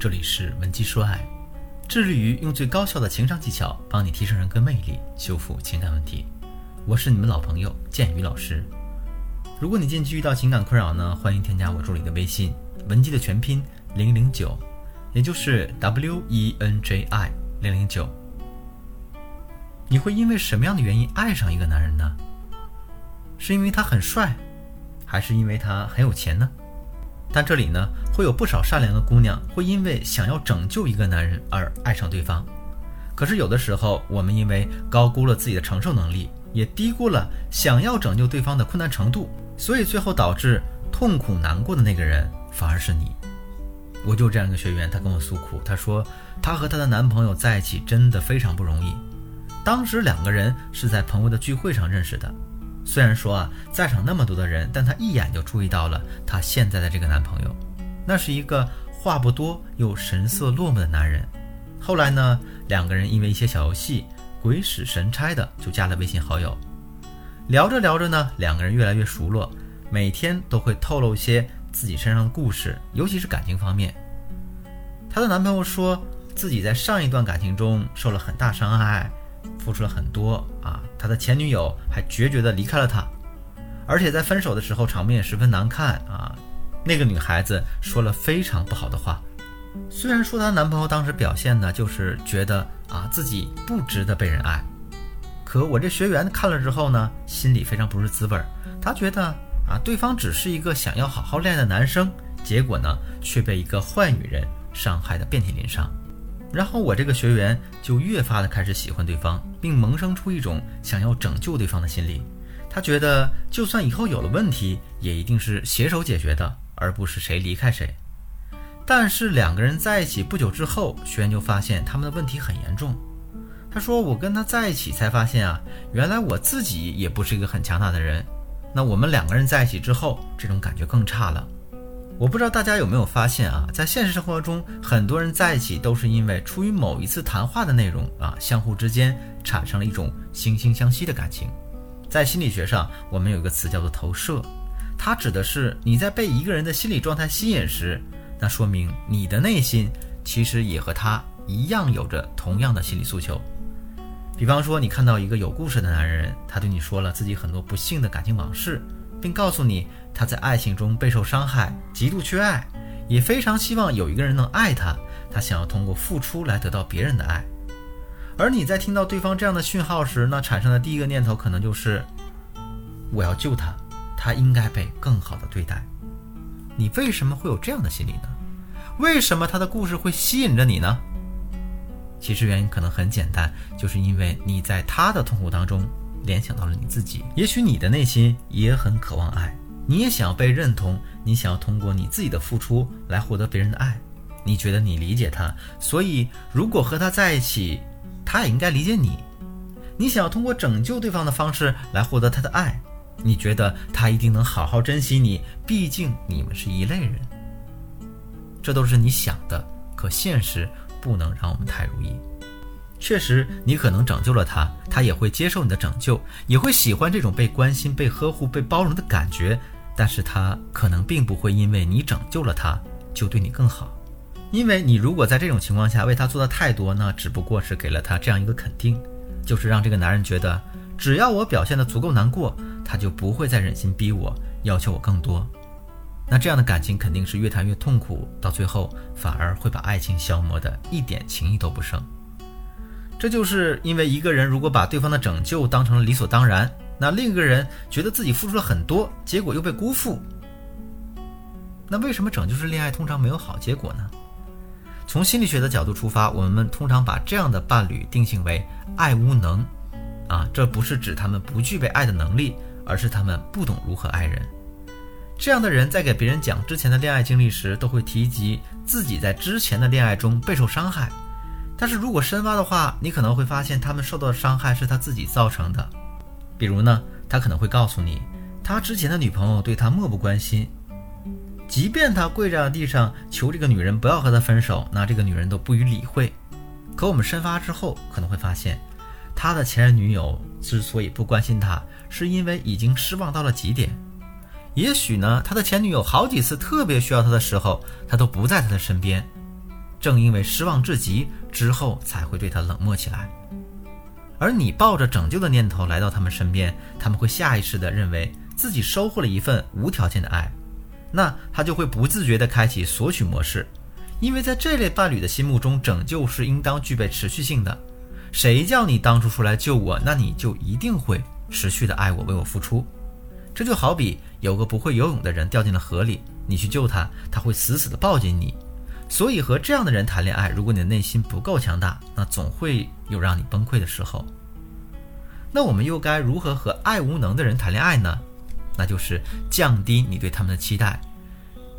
这里是文姬说爱，致力于用最高效的情商技巧帮你提升人格魅力，修复情感问题。我是你们老朋友建宇老师。如果你近期遇到情感困扰呢，欢迎添加我助理的微信文姬的全拼零零九，也就是 W E N J I 零零九。你会因为什么样的原因爱上一个男人呢？是因为他很帅，还是因为他很有钱呢？但这里呢，会有不少善良的姑娘会因为想要拯救一个男人而爱上对方。可是有的时候，我们因为高估了自己的承受能力，也低估了想要拯救对方的困难程度，所以最后导致痛苦难过的那个人反而是你。我就这样一个学员，她跟我诉苦，她说她和她的男朋友在一起真的非常不容易。当时两个人是在朋友的聚会上认识的。虽然说啊，在场那么多的人，但她一眼就注意到了她现在的这个男朋友，那是一个话不多又神色落寞的男人。后来呢，两个人因为一些小游戏，鬼使神差的就加了微信好友。聊着聊着呢，两个人越来越熟络，每天都会透露一些自己身上的故事，尤其是感情方面。她的男朋友说自己在上一段感情中受了很大伤害。付出了很多啊，他的前女友还决绝的离开了他，而且在分手的时候场面也十分难看啊。那个女孩子说了非常不好的话，虽然说她男朋友当时表现呢，就是觉得啊自己不值得被人爱，可我这学员看了之后呢，心里非常不是滋味。他觉得啊，对方只是一个想要好好恋爱的男生，结果呢却被一个坏女人伤害的遍体鳞伤。然后我这个学员就越发的开始喜欢对方，并萌生出一种想要拯救对方的心理。他觉得，就算以后有了问题，也一定是携手解决的，而不是谁离开谁。但是两个人在一起不久之后，学员就发现他们的问题很严重。他说：“我跟他在一起才发现啊，原来我自己也不是一个很强大的人。那我们两个人在一起之后，这种感觉更差了。”我不知道大家有没有发现啊，在现实生活中，很多人在一起都是因为出于某一次谈话的内容啊，相互之间产生了一种惺惺相惜的感情。在心理学上，我们有一个词叫做投射，它指的是你在被一个人的心理状态吸引时，那说明你的内心其实也和他一样有着同样的心理诉求。比方说，你看到一个有故事的男人，他对你说了自己很多不幸的感情往事。并告诉你，他在爱情中备受伤害，极度缺爱，也非常希望有一个人能爱他。他想要通过付出来得到别人的爱。而你在听到对方这样的讯号时，那产生的第一个念头可能就是：我要救他，他应该被更好的对待。你为什么会有这样的心理呢？为什么他的故事会吸引着你呢？其实原因可能很简单，就是因为你在他的痛苦当中。联想到了你自己，也许你的内心也很渴望爱，你也想要被认同，你想要通过你自己的付出来获得别人的爱，你觉得你理解他，所以如果和他在一起，他也应该理解你。你想要通过拯救对方的方式来获得他的爱，你觉得他一定能好好珍惜你，毕竟你们是一类人。这都是你想的，可现实不能让我们太如意。确实，你可能拯救了他，他也会接受你的拯救，也会喜欢这种被关心、被呵护、被包容的感觉。但是他可能并不会因为你拯救了他，就对你更好。因为你如果在这种情况下为他做的太多，那只不过是给了他这样一个肯定，就是让这个男人觉得，只要我表现的足够难过，他就不会再忍心逼我，要求我更多。那这样的感情肯定是越谈越痛苦，到最后反而会把爱情消磨的一点情谊都不剩。这就是因为一个人如果把对方的拯救当成了理所当然，那另一个人觉得自己付出了很多，结果又被辜负。那为什么拯救式恋爱通常没有好结果呢？从心理学的角度出发，我们通常把这样的伴侣定性为爱无能。啊，这不是指他们不具备爱的能力，而是他们不懂如何爱人。这样的人在给别人讲之前的恋爱经历时，都会提及自己在之前的恋爱中备受伤害。但是如果深挖的话，你可能会发现他们受到的伤害是他自己造成的。比如呢，他可能会告诉你，他之前的女朋友对他漠不关心，即便他跪在地上求这个女人不要和他分手，那这个女人都不予理会。可我们深挖之后，可能会发现，他的前任女友之所以不关心他，是因为已经失望到了极点。也许呢，他的前女友好几次特别需要他的时候，他都不在他的身边。正因为失望至极之后，才会对他冷漠起来。而你抱着拯救的念头来到他们身边，他们会下意识地认为自己收获了一份无条件的爱，那他就会不自觉地开启索取模式，因为在这类伴侣的心目中，拯救是应当具备持续性的。谁叫你当初出来救我，那你就一定会持续的爱我，为我付出。这就好比有个不会游泳的人掉进了河里，你去救他，他会死死的抱紧你。所以和这样的人谈恋爱，如果你的内心不够强大，那总会有让你崩溃的时候。那我们又该如何和爱无能的人谈恋爱呢？那就是降低你对他们的期待。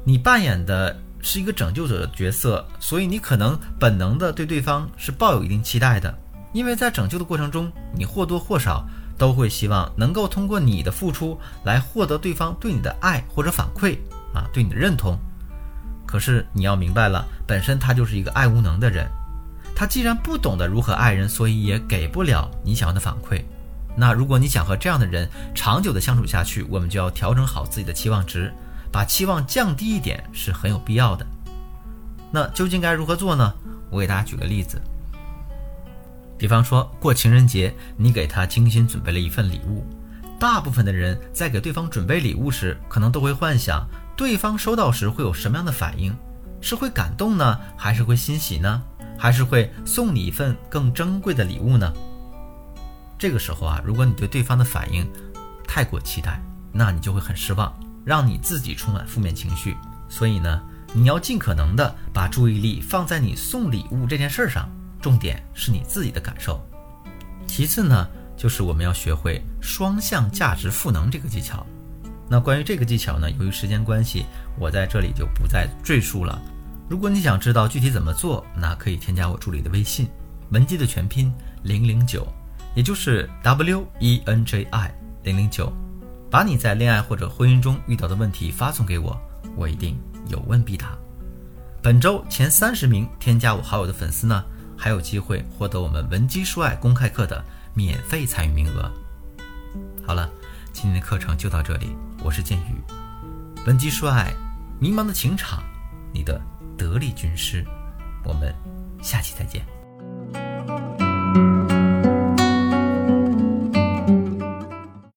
你扮演的是一个拯救者的角色，所以你可能本能的对对方是抱有一定期待的，因为在拯救的过程中，你或多或少都会希望能够通过你的付出来获得对方对你的爱或者反馈啊，对你的认同。可是你要明白了，本身他就是一个爱无能的人，他既然不懂得如何爱人，所以也给不了你想要的反馈。那如果你想和这样的人长久的相处下去，我们就要调整好自己的期望值，把期望降低一点是很有必要的。那究竟该如何做呢？我给大家举个例子，比方说过情人节，你给他精心准备了一份礼物，大部分的人在给对方准备礼物时，可能都会幻想。对方收到时会有什么样的反应？是会感动呢，还是会欣喜呢，还是会送你一份更珍贵的礼物呢？这个时候啊，如果你对对方的反应太过期待，那你就会很失望，让你自己充满负面情绪。所以呢，你要尽可能的把注意力放在你送礼物这件事上，重点是你自己的感受。其次呢，就是我们要学会双向价值赋能这个技巧。那关于这个技巧呢？由于时间关系，我在这里就不再赘述了。如果你想知道具体怎么做，那可以添加我助理的微信，文姬的全拼零零九，也就是 W E N J I 零零九，把你在恋爱或者婚姻中遇到的问题发送给我，我一定有问必答。本周前三十名添加我好友的粉丝呢，还有机会获得我们文姬说爱公开课的免费参与名额。好了。今天的课程就到这里，我是剑宇，文姬说爱，迷茫的情场，你的得力军师，我们下期再见。